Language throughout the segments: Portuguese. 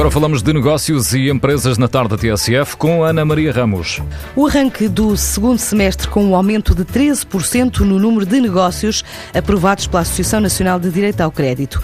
Agora falamos de negócios e empresas na tarde da TSF com Ana Maria Ramos. O arranque do segundo semestre com um aumento de 13% no número de negócios aprovados pela Associação Nacional de Direito ao Crédito,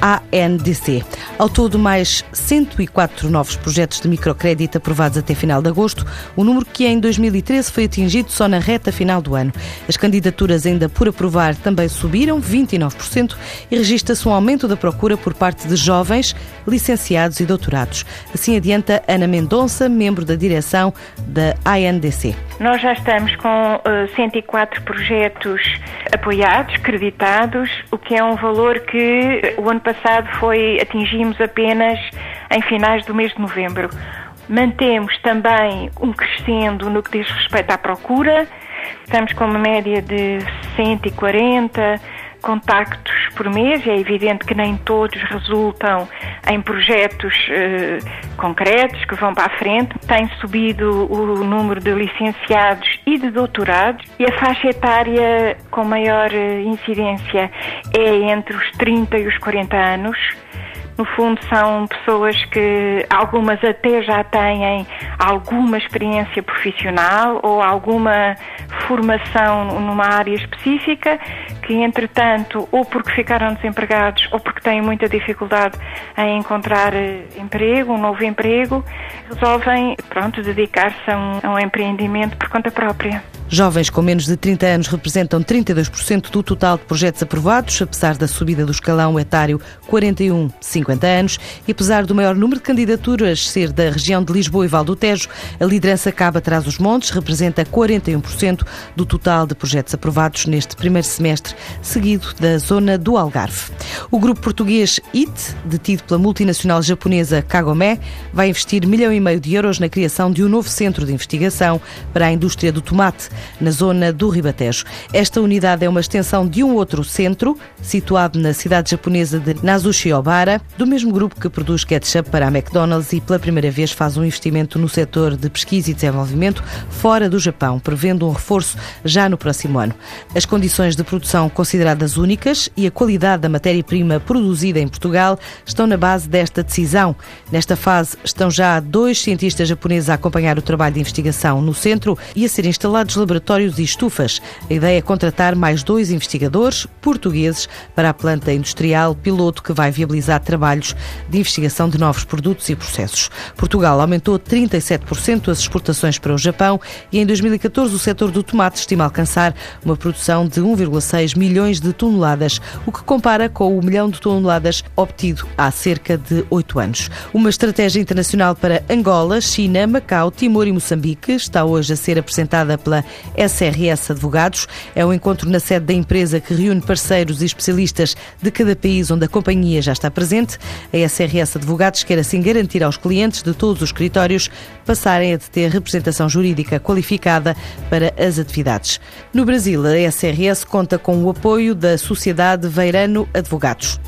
a ANDC. Ao todo, mais 104 novos projetos de microcrédito aprovados até final de agosto, o número que em 2013 foi atingido só na reta final do ano. As candidaturas ainda por aprovar também subiram 29% e registra-se um aumento da procura por parte de jovens, licenciados e doutores doutorados. Assim adianta Ana Mendonça, membro da direção da ANDC. Nós já estamos com uh, 104 projetos apoiados, creditados, o que é um valor que o ano passado foi atingimos apenas em finais do mês de novembro. Mantemos também um crescendo no que diz respeito à procura. Estamos com uma média de 140 contactos por mês. É evidente que nem todos resultam em projetos eh, concretos que vão para a frente. Tem subido o número de licenciados e de doutorados e a faixa etária com maior eh, incidência é entre os 30 e os 40 anos. No fundo, são pessoas que algumas até já têm alguma experiência profissional ou alguma formação numa área específica que, entretanto, ou porque ficaram desempregados ou porque têm muita dificuldade em encontrar eh, emprego, um novo emprego, resolvem, pronto, dedicar-se a, um, a um empreendimento por conta própria. Jovens com menos de 30 anos representam 32% do total de projetos aprovados, apesar da subida do escalão etário 41-50 anos e apesar do maior número de candidaturas ser da região de Lisboa e Val do Tejo, a liderança cabe atrás dos montes, representa 41% do total de projetos aprovados neste primeiro semestre, seguido da zona do Algarve. O grupo português IT, detido pela multinacional japonesa Kagome, vai investir milhão e meio de euros na criação de um novo centro de investigação para a indústria do tomate na zona do Ribatejo. Esta unidade é uma extensão de um outro centro, situado na cidade japonesa de Nazushi-Obara, do mesmo grupo que produz ketchup para a McDonald's e pela primeira vez faz um investimento no setor de pesquisa e desenvolvimento fora do Japão, prevendo um reforço já no próximo ano. As condições de produção consideradas únicas e a qualidade da matéria-prima produzida em Portugal estão na base desta decisão. Nesta fase estão já dois cientistas japoneses a acompanhar o trabalho de investigação no centro e a ser instalados laboratórios e estufas. A ideia é contratar mais dois investigadores portugueses para a planta industrial piloto que vai viabilizar trabalhos de investigação de novos produtos e processos. Portugal aumentou 37% as exportações para o Japão e em 2014 o setor do tomate estima alcançar uma produção de 1,6 milhões de toneladas, o que compara com o milhão de toneladas obtido há cerca de oito anos. Uma estratégia internacional para Angola, China, Macau, Timor e Moçambique está hoje a ser apresentada pela SRS Advogados. É um encontro na sede da empresa que reúne parceiros e especialistas de cada país onde a companhia já está presente. A SRS Advogados quer assim garantir aos clientes de todos os escritórios passarem a ter representação jurídica qualificada para as atividades. No Brasil, a SRS conta com o apoio da Sociedade Veirano Advogados.